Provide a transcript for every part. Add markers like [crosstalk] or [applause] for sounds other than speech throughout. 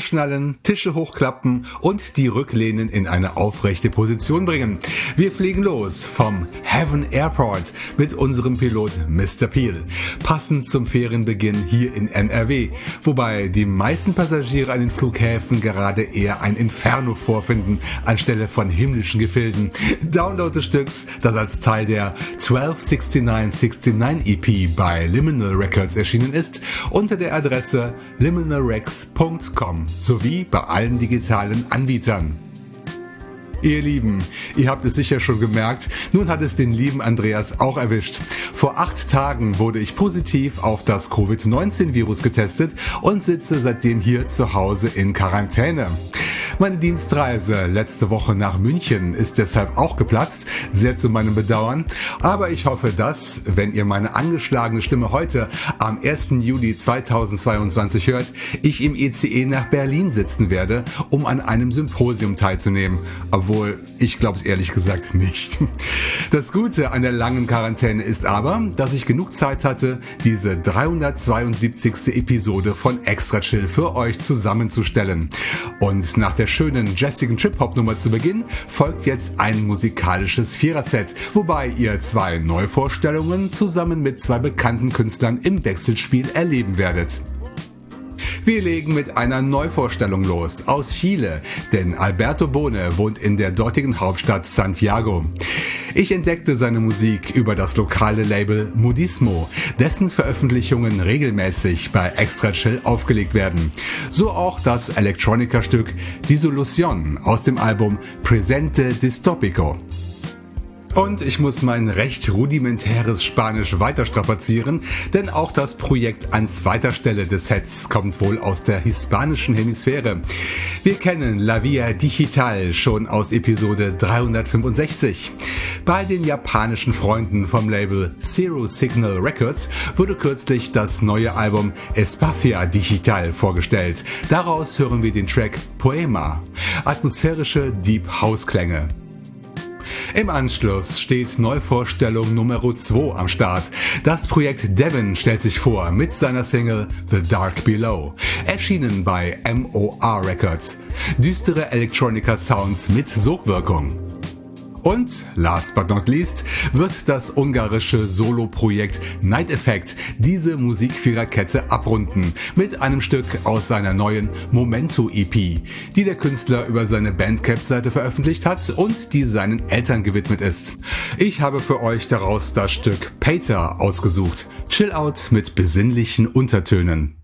Anschnallen, Tische hochklappen und die Rücklehnen in eine aufrechte Position bringen. Wir fliegen los vom Heaven Airport mit unserem Pilot Mr. Peel, passend zum Ferienbeginn hier in NRW, wobei die meisten Passagiere an den Flughäfen gerade eher ein Inferno vorfinden, anstelle von himmlischen Gefilden. Download des Stücks, das als Teil der 126969 EP bei Liminal Records erschienen ist, unter der Adresse liminalrex.com sowie bei allen digitalen Anbietern. Ihr Lieben, ihr habt es sicher schon gemerkt, nun hat es den lieben Andreas auch erwischt. Vor acht Tagen wurde ich positiv auf das Covid-19-Virus getestet und sitze seitdem hier zu Hause in Quarantäne. Meine Dienstreise letzte Woche nach München ist deshalb auch geplatzt, sehr zu meinem Bedauern. Aber ich hoffe, dass, wenn ihr meine angeschlagene Stimme heute am 1. Juli 2022 hört, ich im ECE nach Berlin sitzen werde, um an einem Symposium teilzunehmen. Obwohl, ich glaube es ehrlich gesagt nicht. Das Gute an der langen Quarantäne ist aber, dass ich genug Zeit hatte, diese 372. Episode von Extra Chill für euch zusammenzustellen. Und nach der schönen jazzigen Trip-Hop-Nummer zu Beginn folgt jetzt ein musikalisches Viererset, wobei ihr zwei Neuvorstellungen zusammen mit zwei bekannten Künstlern im Wechselspiel erleben werdet. Wir legen mit einer Neuvorstellung los aus Chile, denn Alberto Bone wohnt in der dortigen Hauptstadt Santiago. Ich entdeckte seine Musik über das lokale Label Modismo, dessen Veröffentlichungen regelmäßig bei Extra Chill aufgelegt werden. So auch das Electronica-Stück Dissolution aus dem Album Presente Distopico. Und ich muss mein recht rudimentäres Spanisch weiter strapazieren, denn auch das Projekt an zweiter Stelle des Sets kommt wohl aus der hispanischen Hemisphäre. Wir kennen La Via Digital schon aus Episode 365. Bei den japanischen Freunden vom Label Zero Signal Records wurde kürzlich das neue Album Espacia Digital vorgestellt. Daraus hören wir den Track Poema, atmosphärische Deep House Klänge. Im Anschluss steht Neuvorstellung Nummer 2 am Start. Das Projekt Devon stellt sich vor mit seiner Single The Dark Below, erschienen bei MOR Records. Düstere Electronica Sounds mit Sogwirkung. Und last but not least wird das ungarische Solo-Projekt Night Effect diese Musikviererkette abrunden mit einem Stück aus seiner neuen Momento EP, die der Künstler über seine Bandcamp-Seite veröffentlicht hat und die seinen Eltern gewidmet ist. Ich habe für euch daraus das Stück Pater ausgesucht. Chill out mit besinnlichen Untertönen.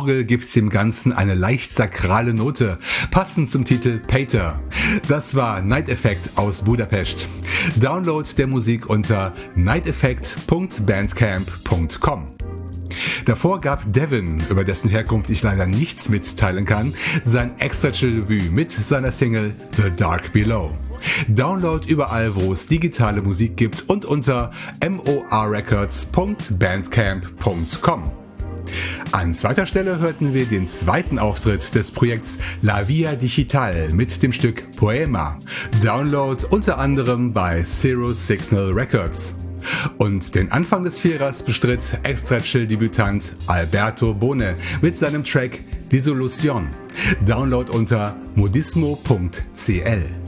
Orgel gibt dem Ganzen eine leicht sakrale Note, passend zum Titel Pater. Das war Night Effect aus Budapest. Download der Musik unter nighteffect.bandcamp.com. Davor gab Devin, über dessen Herkunft ich leider nichts mitteilen kann, sein extra chill Debüt mit seiner Single The Dark Below. Download überall, wo es digitale Musik gibt und unter morrecords.bandcamp.com. An zweiter Stelle hörten wir den zweiten Auftritt des Projekts La Via Digital mit dem Stück Poema. Download unter anderem bei Zero Signal Records. Und den Anfang des Vierers bestritt Extra Chill Debütant Alberto Bone mit seinem Track Dissolution. Download unter modismo.cl.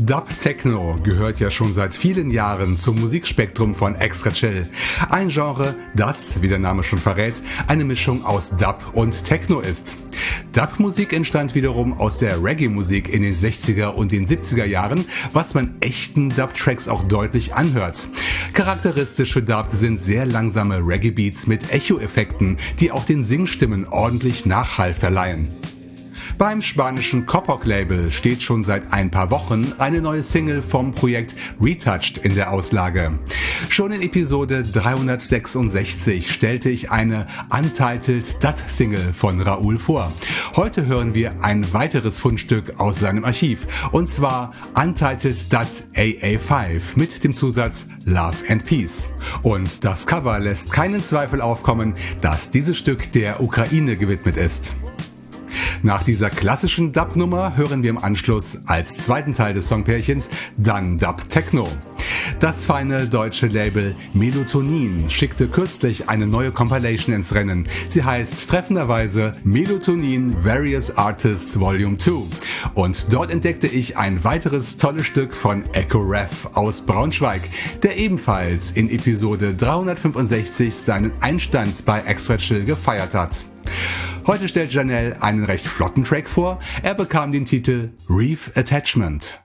Dub Techno gehört ja schon seit vielen Jahren zum Musikspektrum von Extra Chill. Ein Genre, das, wie der Name schon verrät, eine Mischung aus Dub und Techno ist. Dub-Musik entstand wiederum aus der Reggae-Musik in den 60er und den 70er Jahren, was man echten Dub-Tracks auch deutlich anhört. Charakteristisch für Dub sind sehr langsame Reggae-Beats mit Echo-Effekten, die auch den Singstimmen ordentlich Nachhall verleihen. Beim spanischen Coppock Label steht schon seit ein paar Wochen eine neue Single vom Projekt Retouched in der Auslage. Schon in Episode 366 stellte ich eine Untitled Dut Single von Raoul vor. Heute hören wir ein weiteres Fundstück aus seinem Archiv und zwar Untitled Dut AA5 mit dem Zusatz Love and Peace. Und das Cover lässt keinen Zweifel aufkommen, dass dieses Stück der Ukraine gewidmet ist. Nach dieser klassischen Dub-Nummer hören wir im Anschluss als zweiten Teil des Songpärchens dann Dub Techno. Das feine deutsche Label Melotonin schickte kürzlich eine neue Compilation ins Rennen. Sie heißt treffenderweise Melotonin Various Artists Volume 2. Und dort entdeckte ich ein weiteres tolles Stück von Echo Ref aus Braunschweig, der ebenfalls in Episode 365 seinen Einstand bei Extra Chill gefeiert hat. Heute stellt Janelle einen recht flotten Track vor. Er bekam den Titel Reef Attachment.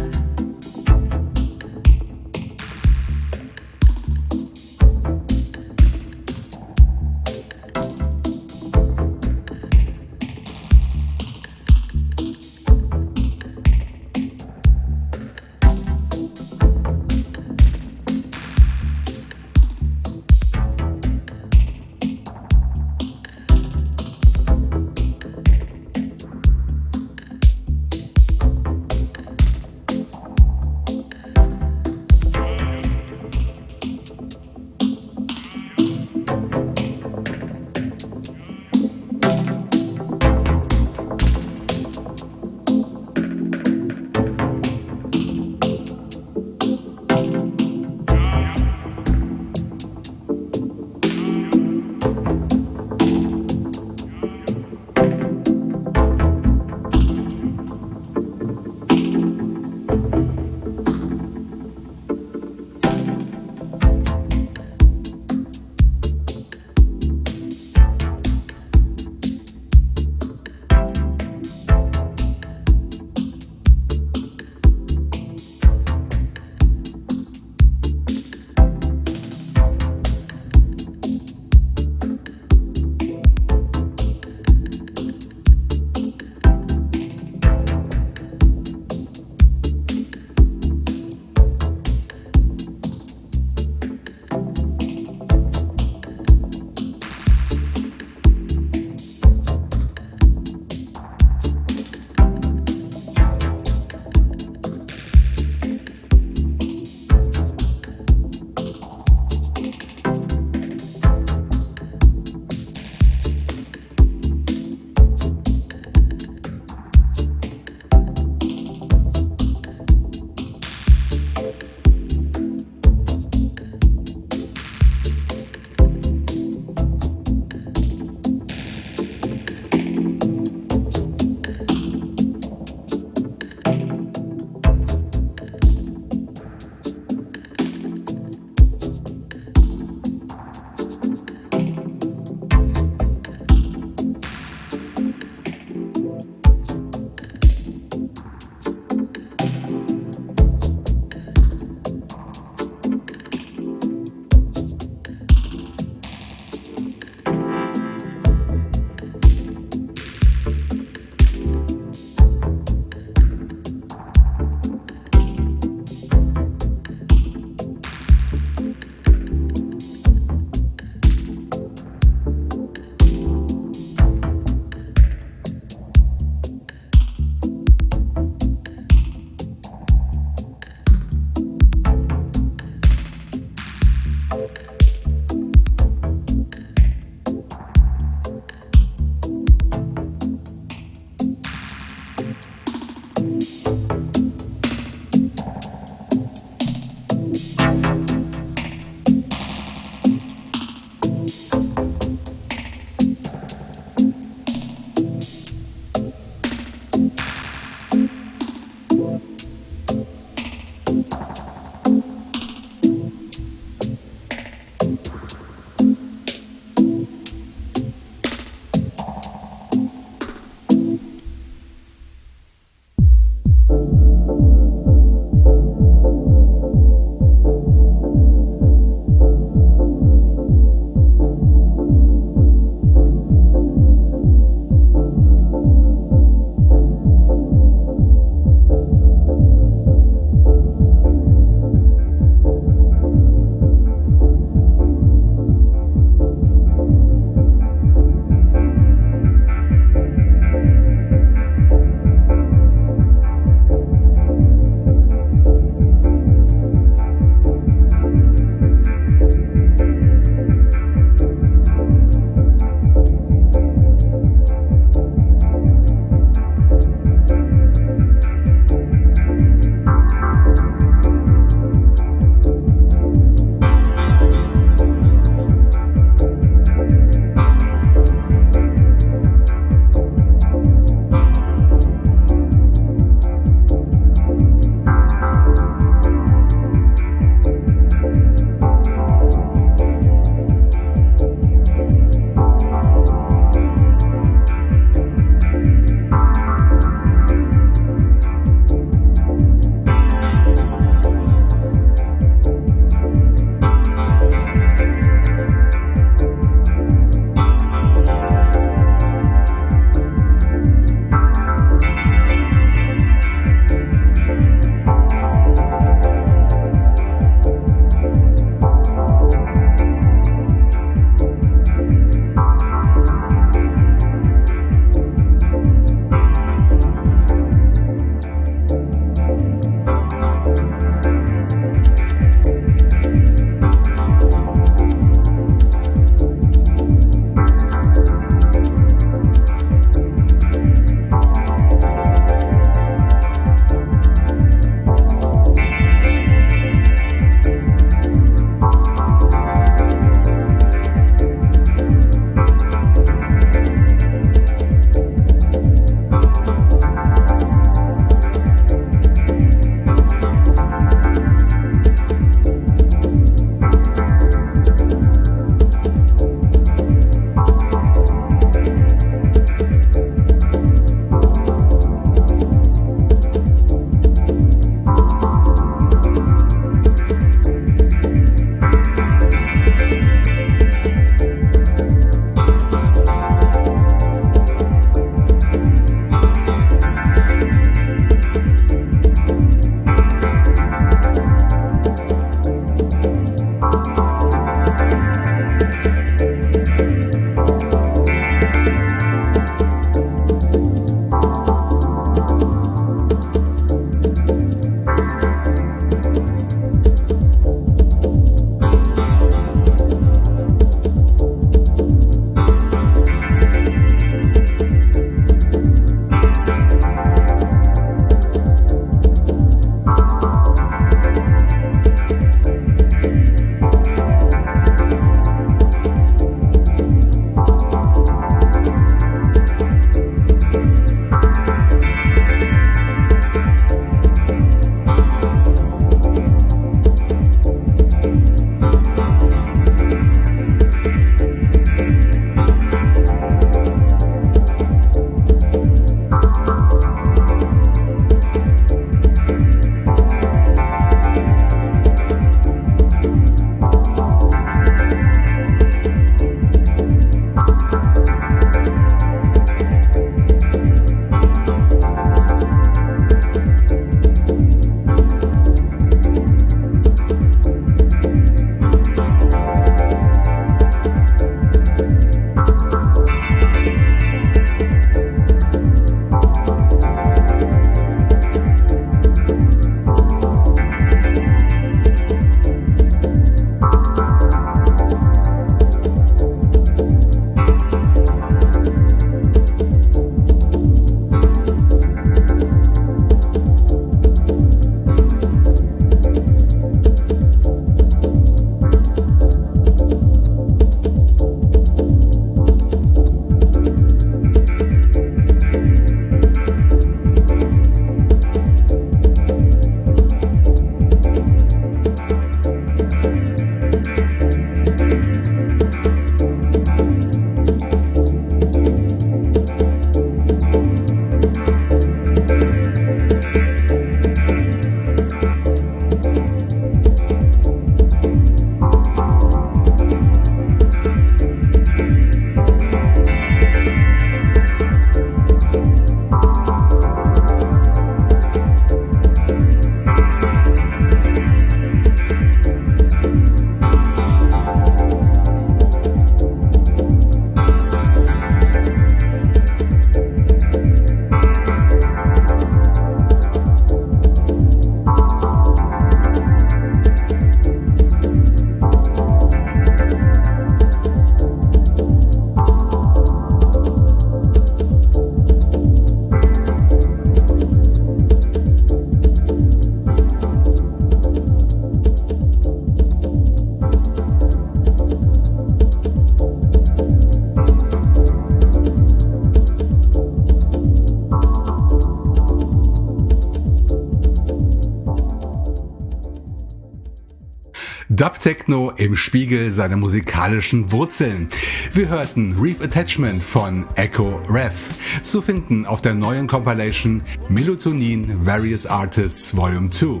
Techno im Spiegel seiner musikalischen Wurzeln. Wir hörten Reef Attachment von Echo Rev, zu finden auf der neuen Compilation Melatonin Various Artists Volume 2,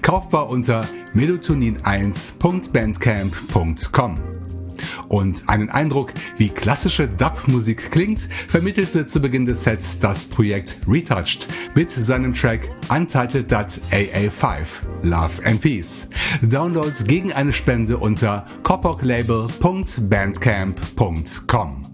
kaufbar unter melatonin1.bandcamp.com. Und einen Eindruck, wie klassische Dub-Musik klingt, vermittelte zu Beginn des Sets das Projekt Retouched mit seinem Track Untitled AA5 Love and Peace. Download gegen eine Spende unter kopoklabel.bandcamp.com.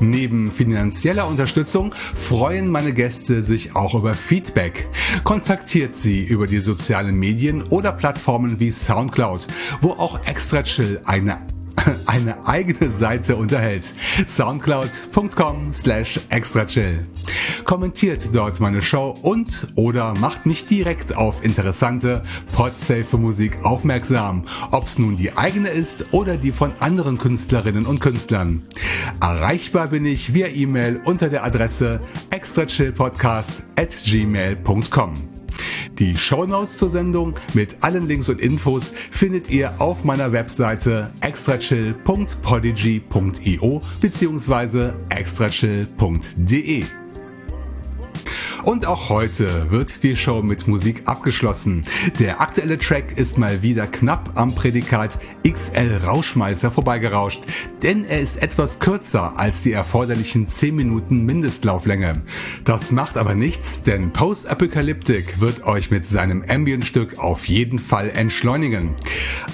Neben finanzieller Unterstützung freuen meine Gäste sich auch über Feedback. Kontaktiert sie über die sozialen Medien oder Plattformen wie Soundcloud, wo auch Extra Chill eine [laughs] eine eigene Seite unterhält. Soundcloud.com slash extrachill. Kommentiert dort meine Show und oder macht mich direkt auf interessante Podsafe Musik aufmerksam, ob's nun die eigene ist oder die von anderen Künstlerinnen und Künstlern. Erreichbar bin ich via E-Mail unter der Adresse extrachillpodcast at gmail.com. Die Shownotes zur Sendung mit allen Links und Infos findet ihr auf meiner Webseite extrachill.podigy.io bzw. extrachill.de. Und auch heute wird die Show mit Musik abgeschlossen. Der aktuelle Track ist mal wieder knapp am Prädikat XL Rauschmeißer vorbeigerauscht, denn er ist etwas kürzer als die erforderlichen 10 Minuten Mindestlauflänge. Das macht aber nichts, denn Post Apocalyptic wird euch mit seinem Ambient-Stück auf jeden Fall entschleunigen.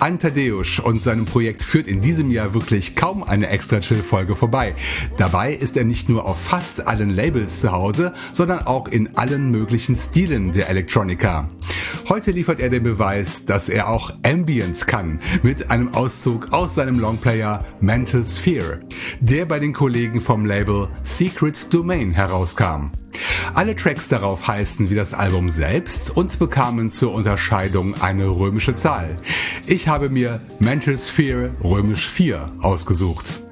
An Tadeusz und seinem Projekt führt in diesem Jahr wirklich kaum eine extra Chill-Folge vorbei. Dabei ist er nicht nur auf fast allen Labels zu Hause, sondern auch in allen möglichen Stilen der Electronica. Heute liefert er den Beweis, dass er auch Ambient kann, mit einem Auszug aus seinem Longplayer Mental Sphere, der bei den Kollegen vom Label Secret Domain herauskam. Alle Tracks darauf heißen wie das Album selbst und bekamen zur Unterscheidung eine römische Zahl. Ich habe mir Mental Sphere römisch 4 ausgesucht.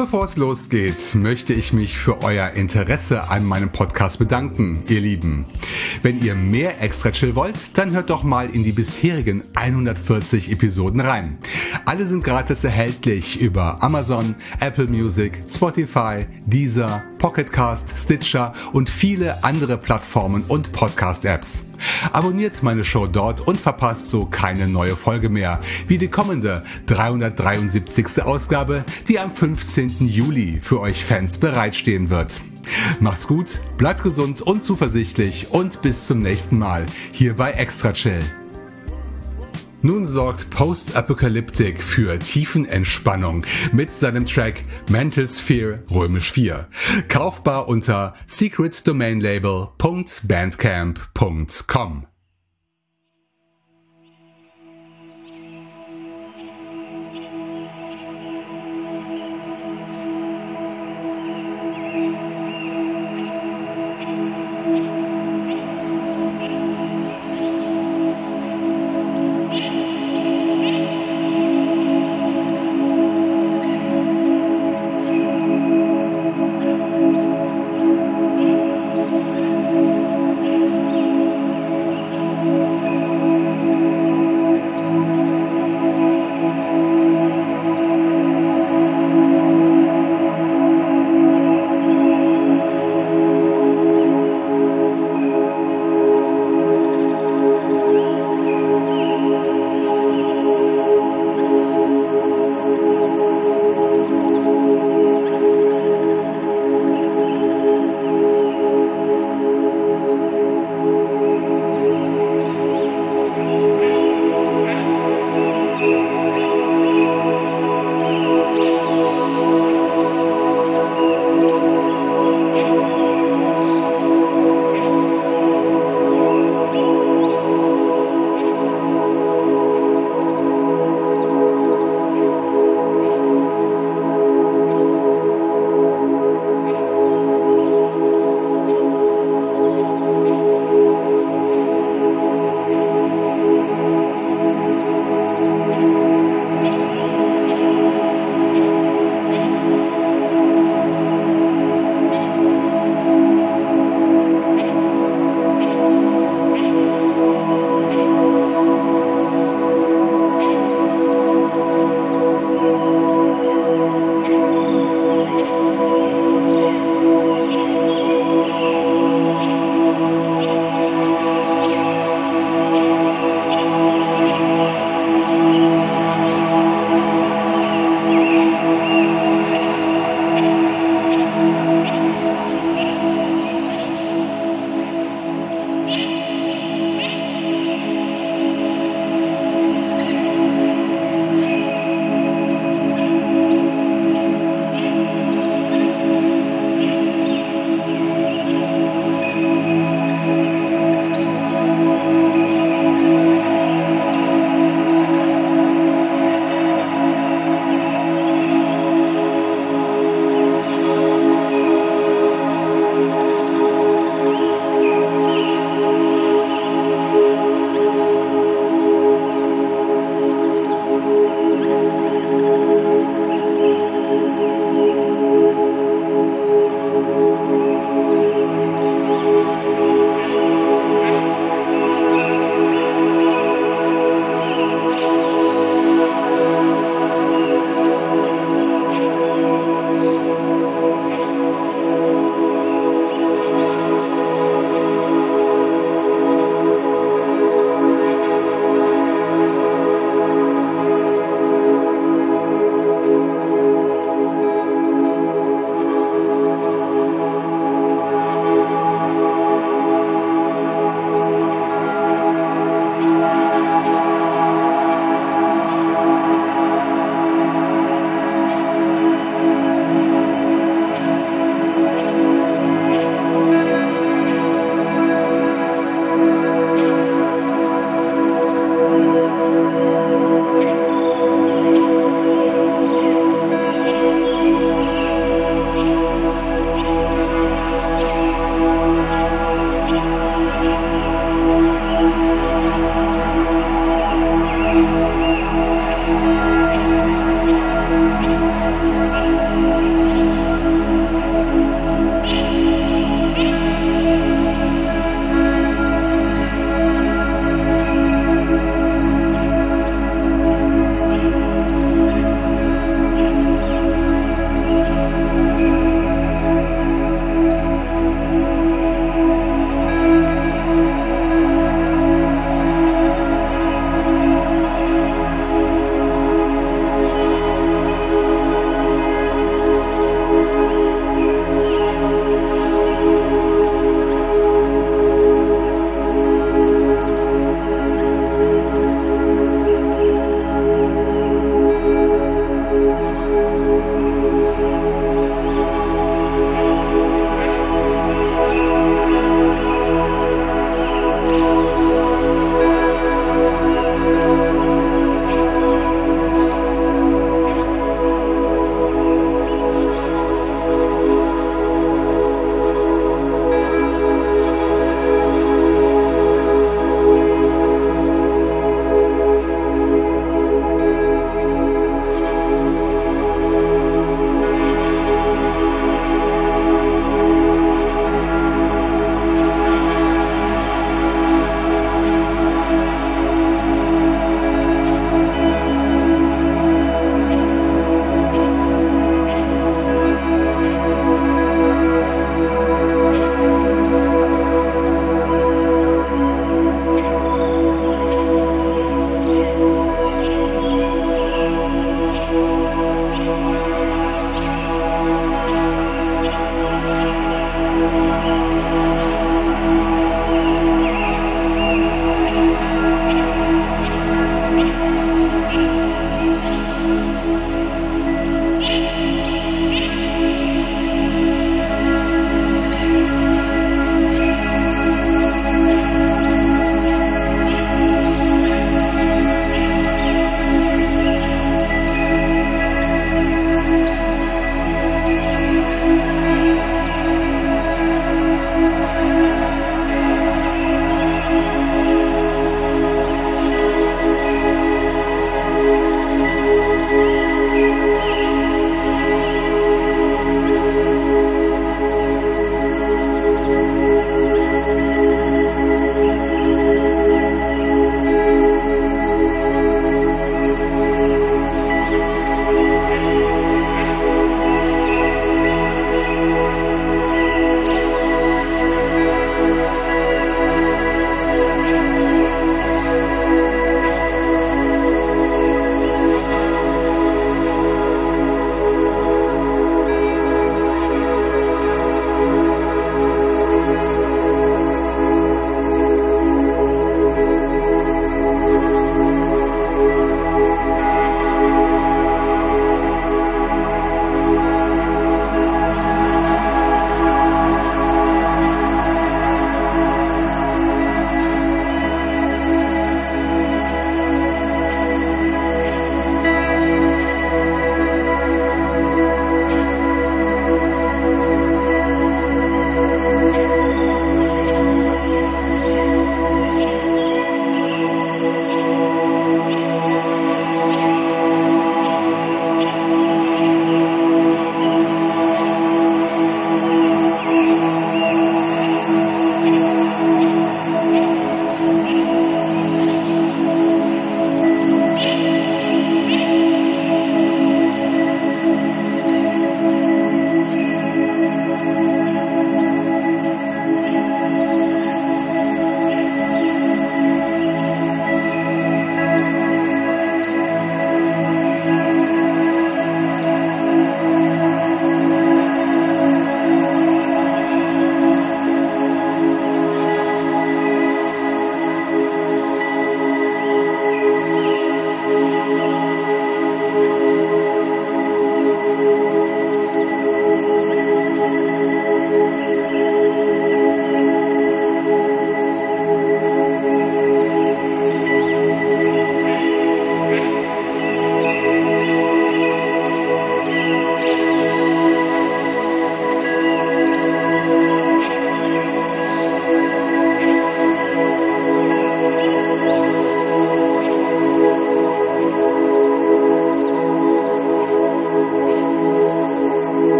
Bevor es losgeht, möchte ich mich für euer Interesse an meinem Podcast bedanken, ihr Lieben. Wenn ihr mehr Extra Chill wollt, dann hört doch mal in die bisherigen 140 Episoden rein. Alle sind gratis erhältlich über Amazon, Apple Music, Spotify, Deezer, Pocketcast, Stitcher und viele andere Plattformen und Podcast-Apps. Abonniert meine Show dort und verpasst so keine neue Folge mehr, wie die kommende 373. Ausgabe, die am 15. Juli für euch Fans bereitstehen wird. Macht's gut, bleibt gesund und zuversichtlich und bis zum nächsten Mal hier bei Extra Chill. Nun sorgt Post Apocalyptic für Tiefenentspannung mit seinem Track Mental Sphere Römisch 4. Kaufbar unter secretdomainlabel.bandcamp.com.